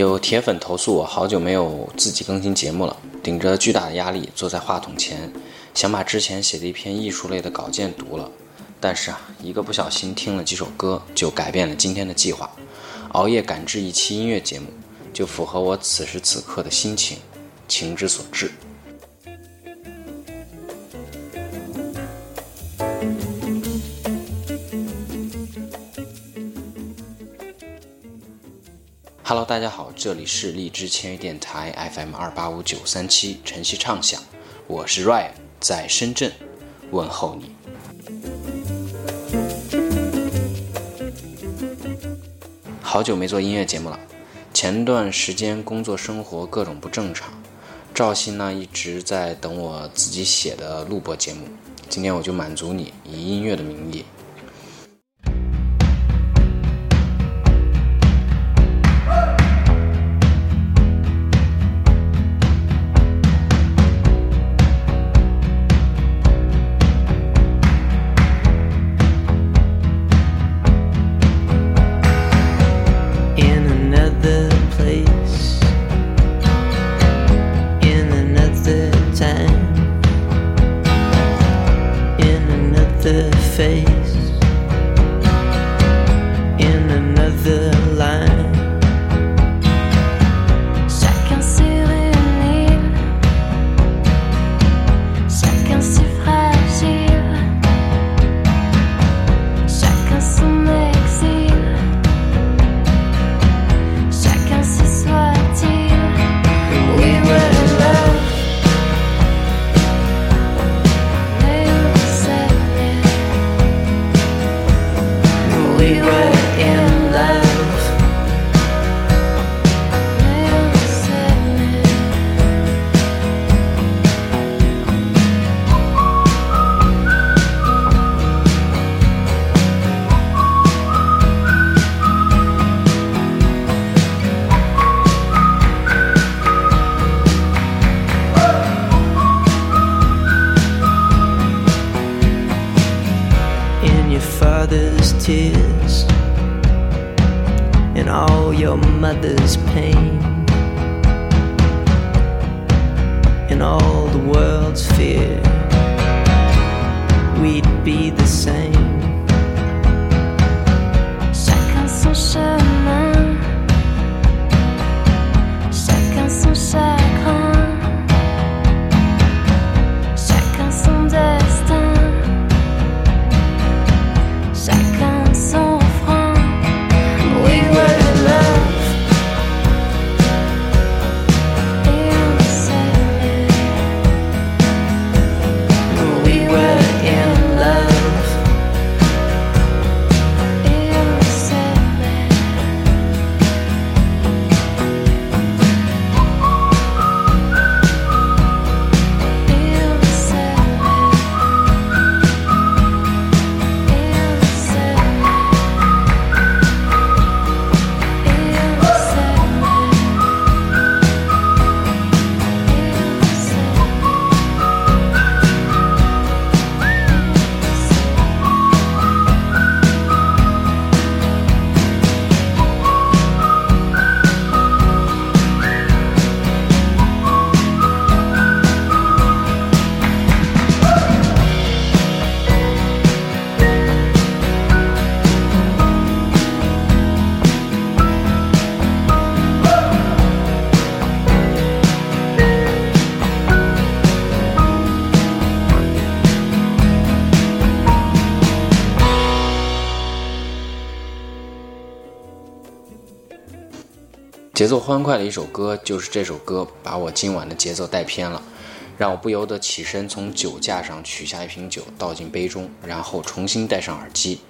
有铁粉投诉我好久没有自己更新节目了，顶着巨大的压力坐在话筒前，想把之前写的一篇艺术类的稿件读了，但是啊，一个不小心听了几首歌，就改变了今天的计划，熬夜赶制一期音乐节目，就符合我此时此刻的心情，情之所至。Hello，大家好，这里是荔枝签约电台 FM 二八五九三七晨曦畅想，我是 Ryan，在深圳问候你。好久没做音乐节目了，前段时间工作生活各种不正常，赵鑫呢一直在等我自己写的录播节目，今天我就满足你，以音乐的名义。节奏欢快的一首歌，就是这首歌把我今晚的节奏带偏了，让我不由得起身从酒架上取下一瓶酒倒进杯中，然后重新戴上耳机，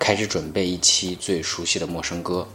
开始准备一期最熟悉的陌生歌。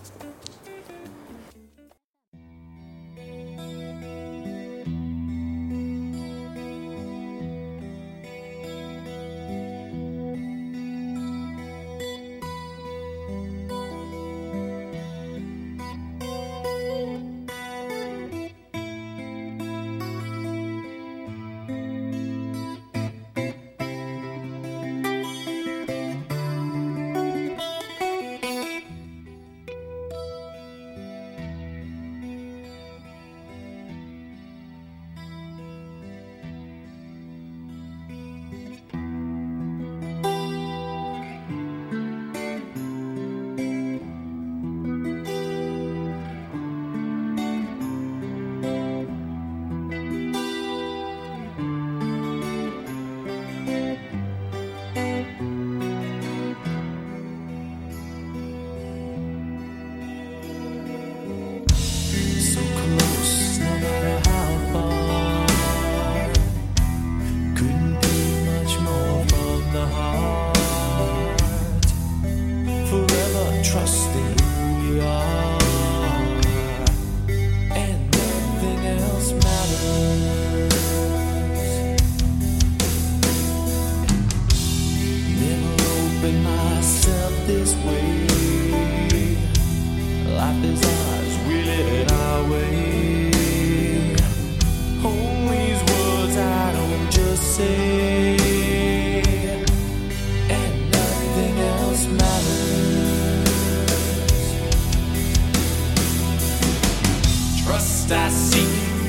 I seek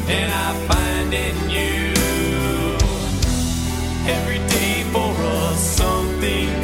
and I find in you. Every day for us something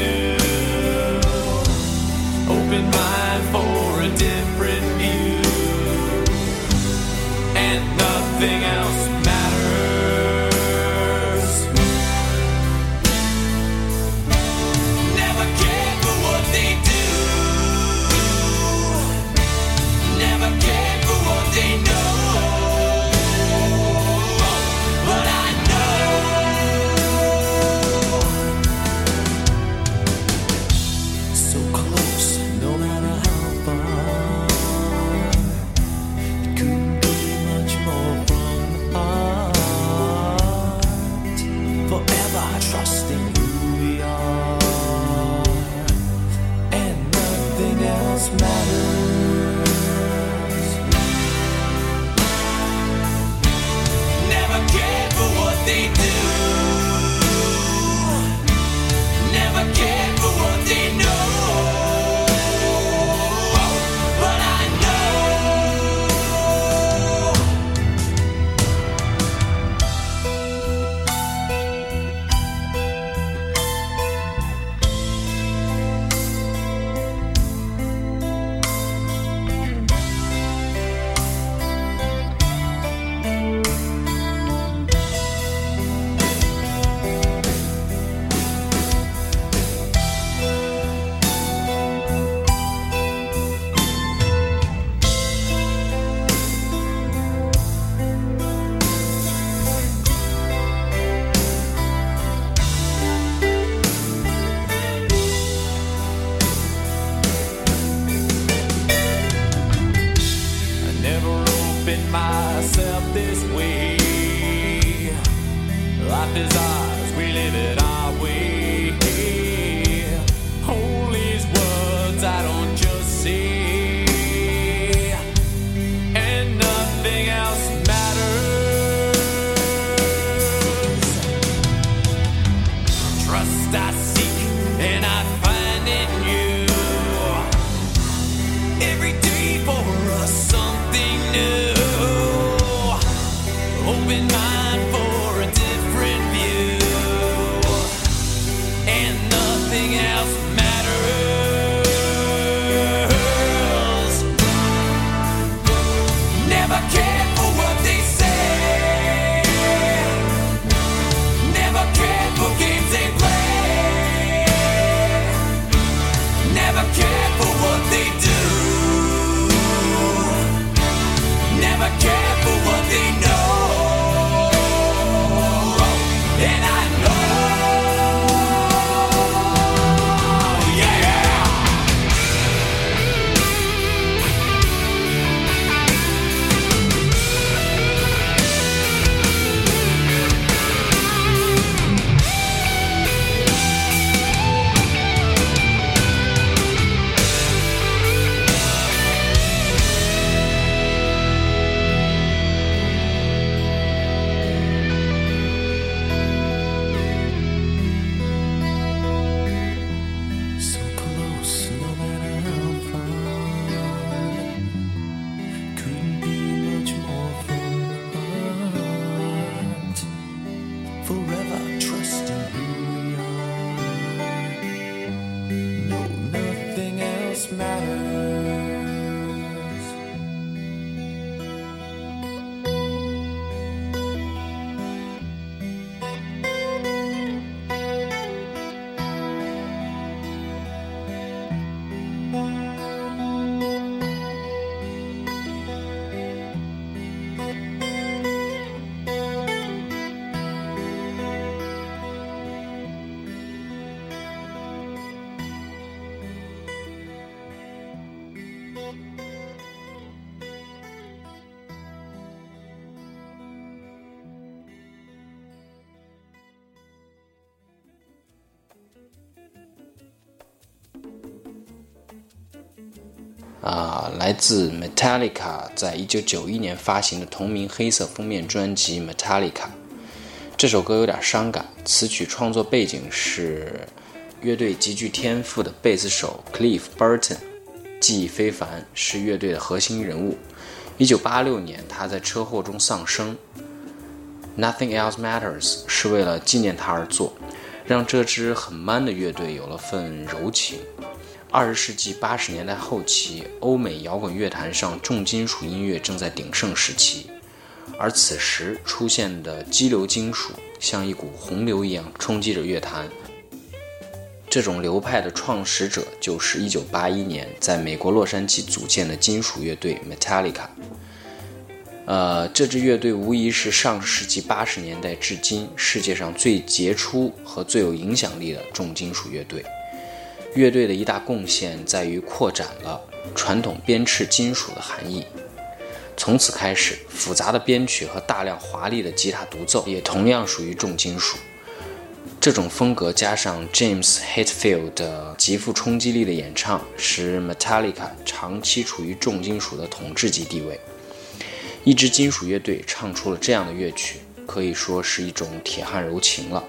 啊，来自 Metallica 在一九九一年发行的同名黑色封面专辑《Metallica》。这首歌有点伤感，词曲创作背景是乐队极具天赋的贝斯手 Cliff Burton。技艺非凡，是乐队的核心人物。1986年，他在车祸中丧生。Nothing Else Matters 是为了纪念他而做，让这支很 man 的乐队有了份柔情。二十世纪八十年代后期，欧美摇滚乐坛上重金属音乐正在鼎盛时期，而此时出现的激流金属像一股洪流一样冲击着乐坛。这种流派的创始者就是1981年在美国洛杉矶组建的金属乐队 Metallica。呃，这支乐队无疑是上世纪八十年代至今世界上最杰出和最有影响力的重金属乐队。乐队的一大贡献在于扩展了传统编制金属的含义。从此开始，复杂的编曲和大量华丽的吉他独奏也同样属于重金属。这种风格加上 James Hetfield 的极富冲击力的演唱，使 Metallica 长期处于重金属的统治级地位。一支金属乐队唱出了这样的乐曲，可以说是一种铁汉柔情了。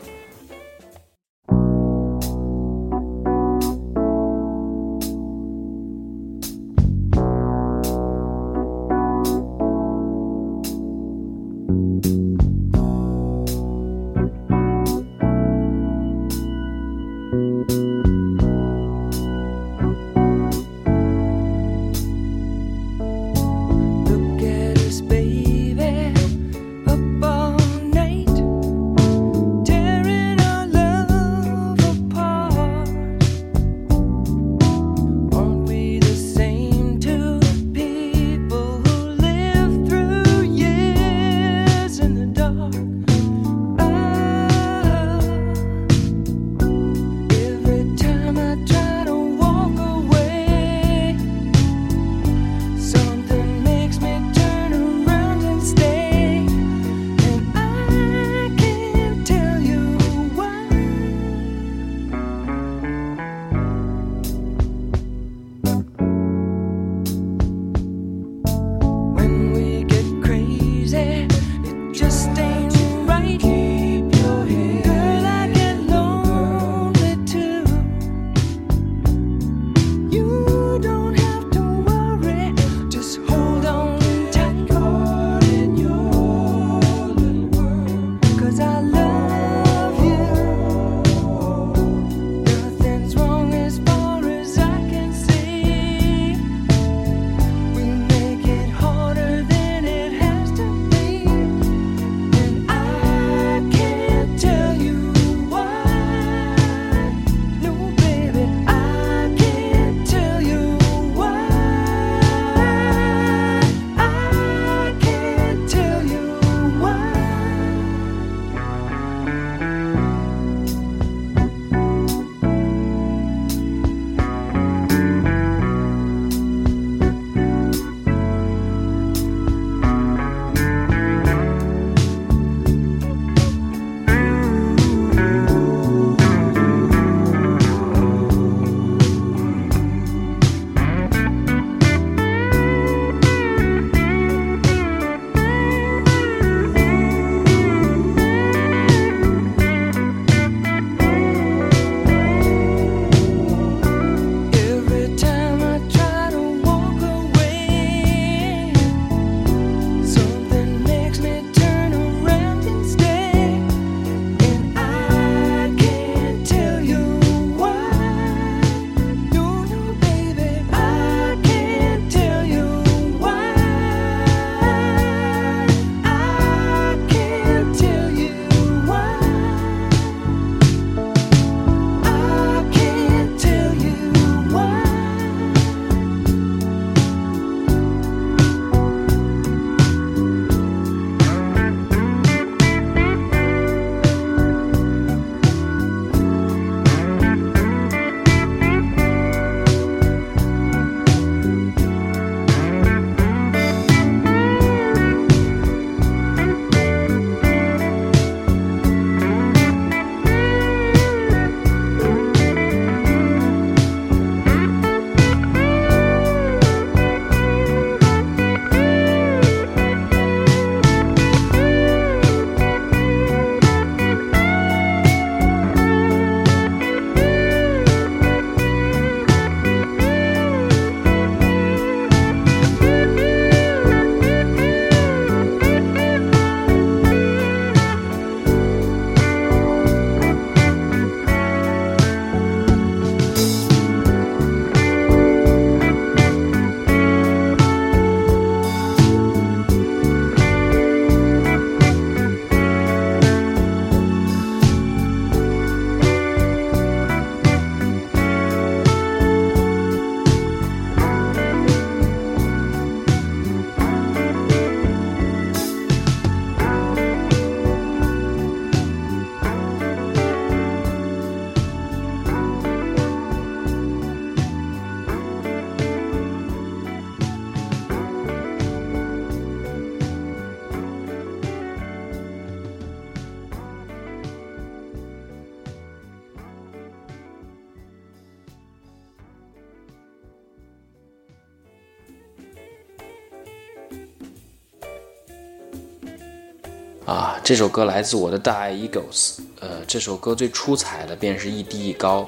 这首歌来自我的大爱 Eagles。呃，这首歌最出彩的便是一低一高。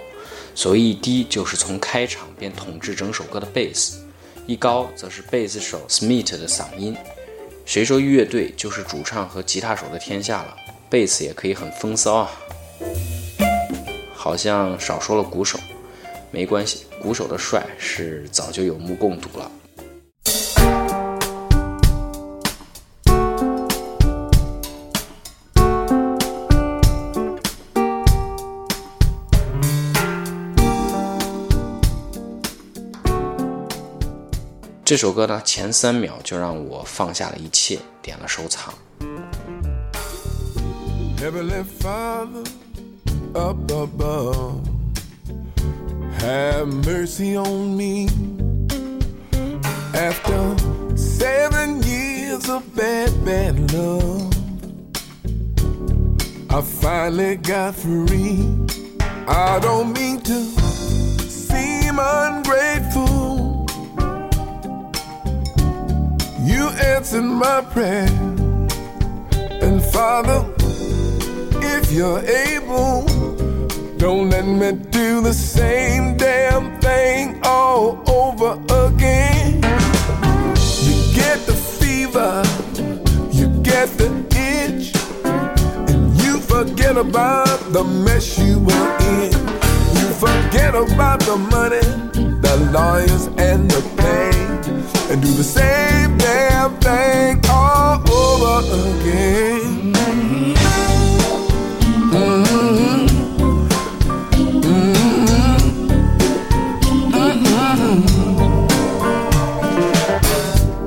所谓一低，就是从开场便统治整首歌的贝斯；一高，则是贝斯手 Smith 的嗓音。谁说乐队就是主唱和吉他手的天下了？贝斯也可以很风骚啊。好像少说了鼓手，没关系，鼓手的帅是早就有目共睹了。这首歌呢，前三秒就让我放下了一切，点了收藏。 Heavenly Father up above, have mercy on me. After seven years of bad, bad love, I finally got free. I don't mean to seem ungrateful. You answered my prayer, and Father if you're able. Don't let me do the same damn thing all over again. You get the fever, you get the itch, and you forget about the mess you were in. You forget about the money, the lawyers, and the pain, and do the same damn thing all over again. Mm-hmm.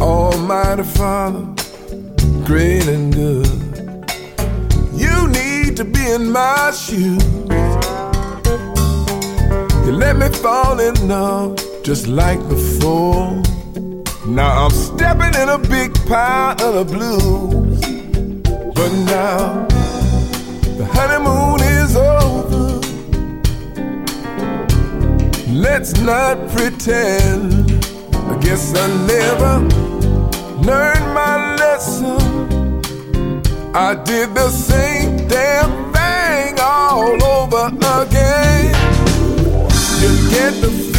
Almighty Father, great and good. You need to be in my shoes. You let me fall in love just like before. Now I'm stepping in a big pile of blues. But now the honeymoon is over. Let's not pretend. I guess I never learned my lesson. I did the same damn thing all over again. You get the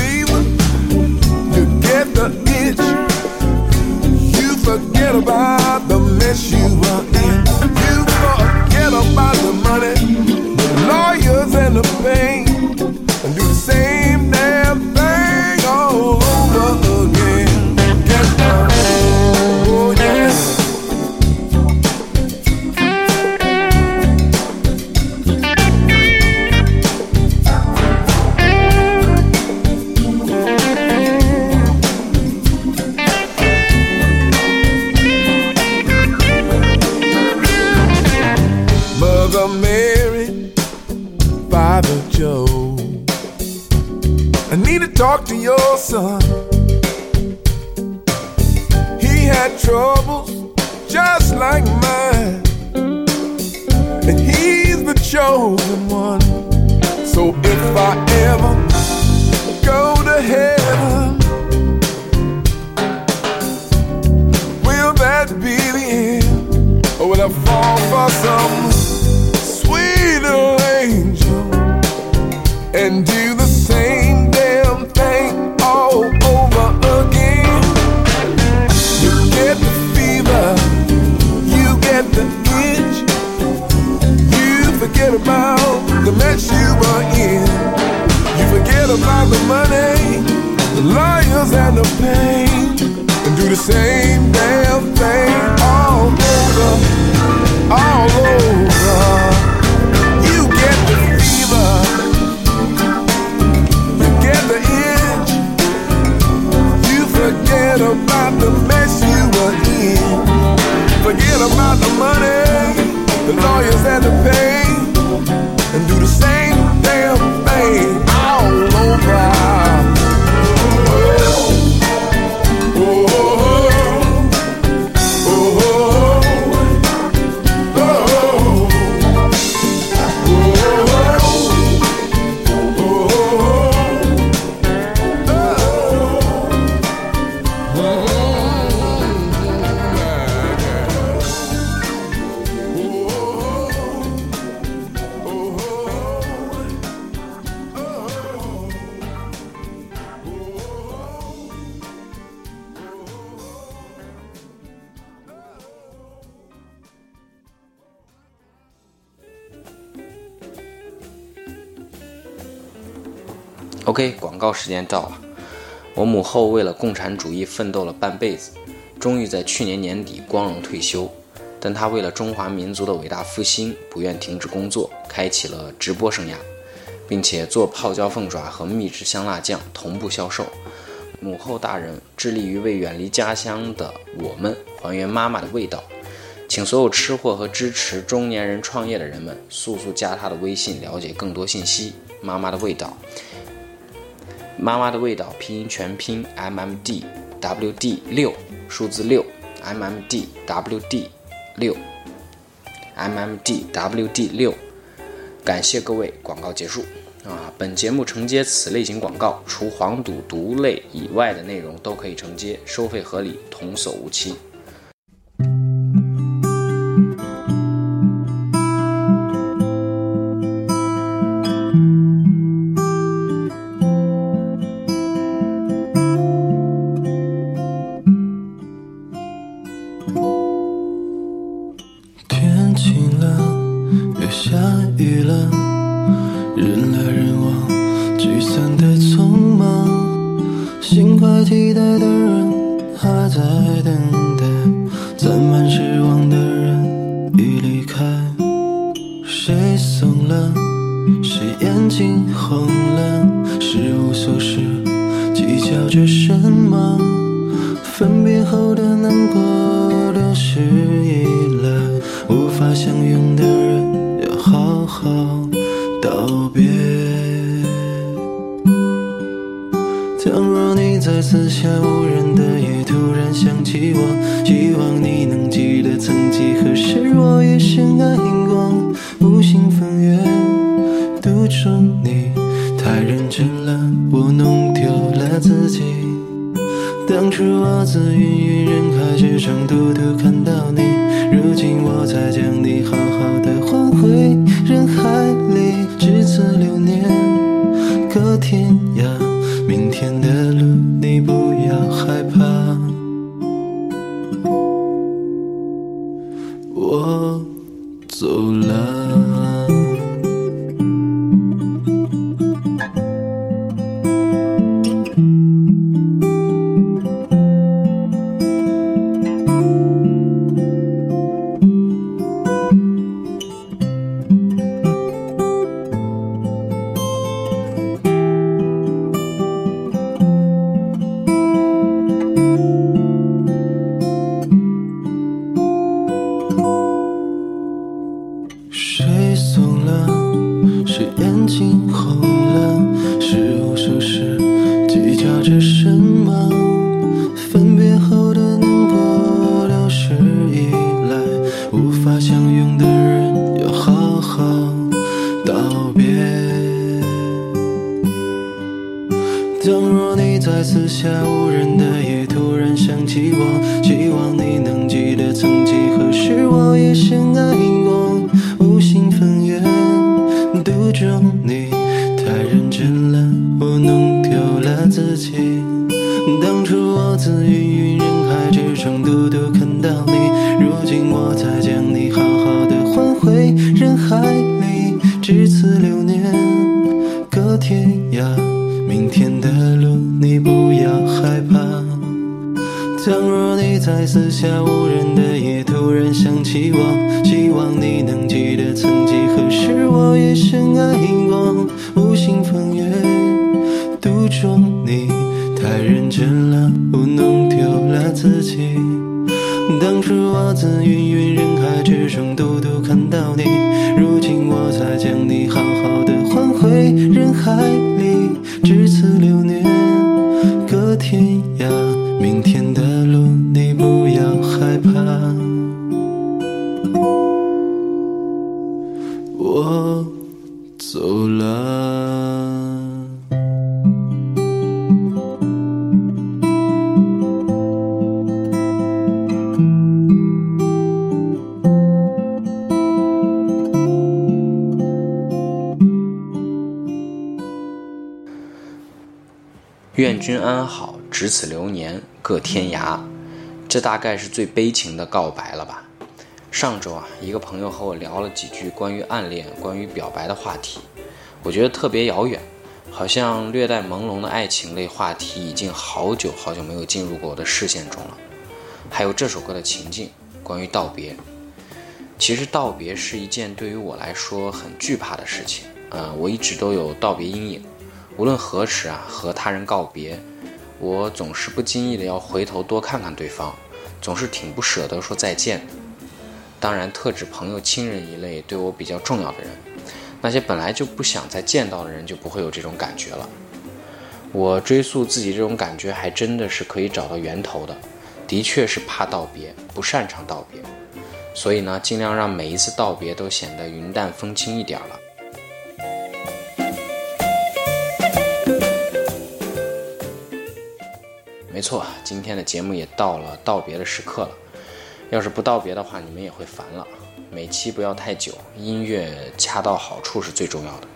Or will I fall for some sweet little angel? And do the same damn thing all over again? You get the fever, you get the itch, you forget about the mess you were in, you forget about the money, the lawyers and the pain, do the same damn thing all over, all over. You get the fever, you get the itch, you forget about the mess you were in, forget about the money, the lawyers and the pain, 时间到了。我母后为了共产主义奋斗了半辈子，终于在去年年底光荣退休。但她为了中华民族的伟大复兴，不愿停止工作，开启了直播生涯，并且做泡椒凤爪和秘制香辣酱同步销售。母后大人致力于为远离家乡的我们还原妈妈的味道。请所有吃货和支持中年人创业的人们速速加她的微信，了解更多信息。妈妈的味道，妈妈的味道，拼音全拼 M M D W D 六，数字六 M M D W D 六 M M D W D 六。感谢各位，广告结束。啊，本节目承接此类型广告，除黄赌毒类以外的内容都可以承接，收费合理，童叟无欺。计较着什么？分别后的难过都失忆了，无法相拥的人要好好道别。倘若你在四下无人的夜突然想起我，希望你能记得曾几何时我也深爱是我自芸芸人海之中独独看 deixa 愿君安好，只此流年各天涯。这大概是最悲情的告白了吧？上周啊，一个朋友和我聊了几句关于暗恋、关于表白的话题，我觉得特别遥远。好像略带朦胧的爱情类话题已经好久好久没有进入过我的视线中了。还有这首歌的情境，关于道别。其实道别是一件对于我来说很惧怕的事情，呃，我一直都有道别阴影。无论何时啊，和他人告别，我总是不经意的要回头多看看对方，总是挺不舍得说再见。当然，特指朋友、亲人一类对我比较重要的人，那些本来就不想再见到的人就不会有这种感觉了。我追溯自己这种感觉，还真的是可以找到源头的，的确是怕道别，不擅长道别，所以呢，尽量让每一次道别都显得云淡风轻一点了。没错，今天的节目也到了道别的时刻了。要是不道别的话，你们也会烦了。每期不要太久，音乐恰到好处是最重要的。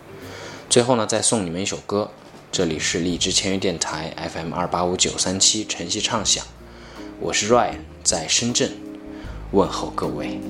最后呢，再送你们一首歌，这里是荔枝签约电台 FM 二八五九三七晨曦畅想，我是 Ryan，在深圳问候各位。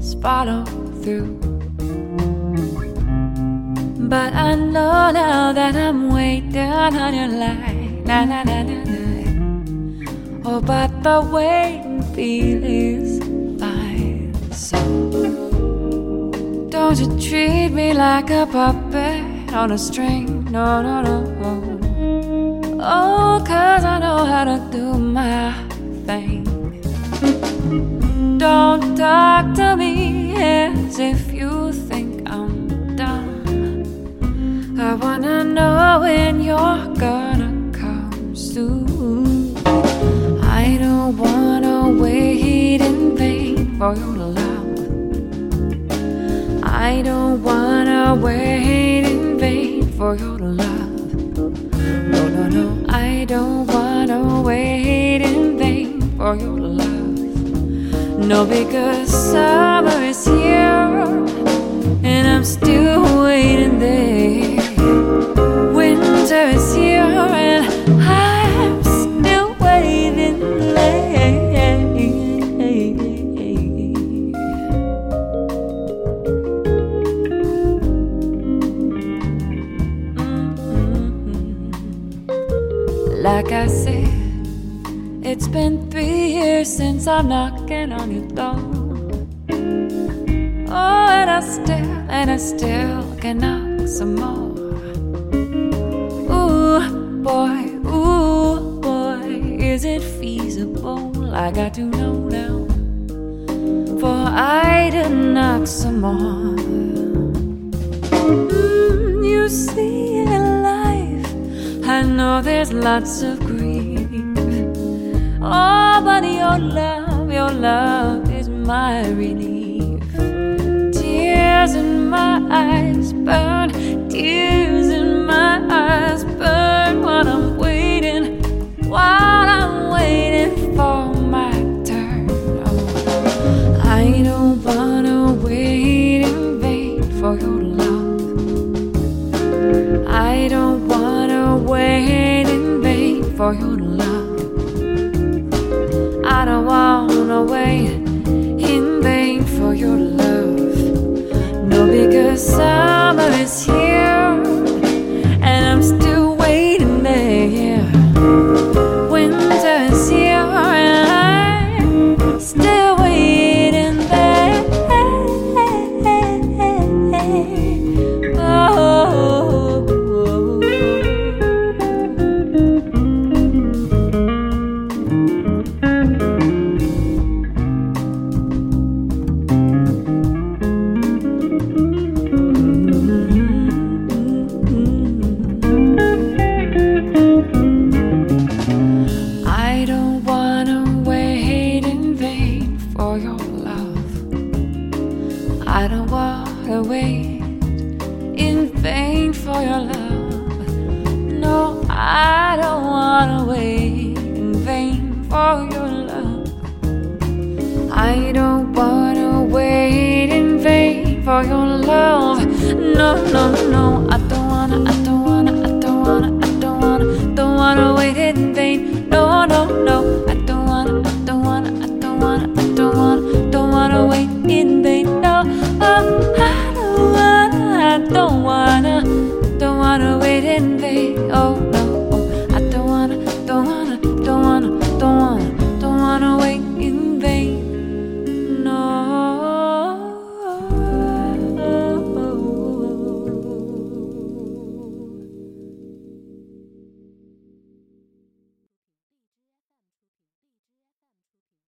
Says follow through. But I know now that I'm waiting on your line. Na, na, na, na, na. Oh, but the waiting feels fine. So don't you treat me like a puppet on a string. No, no, no. Oh, cause I know how to do my thing. Don't talk to me as if you think I'm dumb. I wanna know when you're gonna come soon. I don't wanna wait in vain for your love. I don't wanna wait in vain for your love. No, no, no, I don't wanna wait in vain for your love. No, because summer is here. And I'm still of No, no,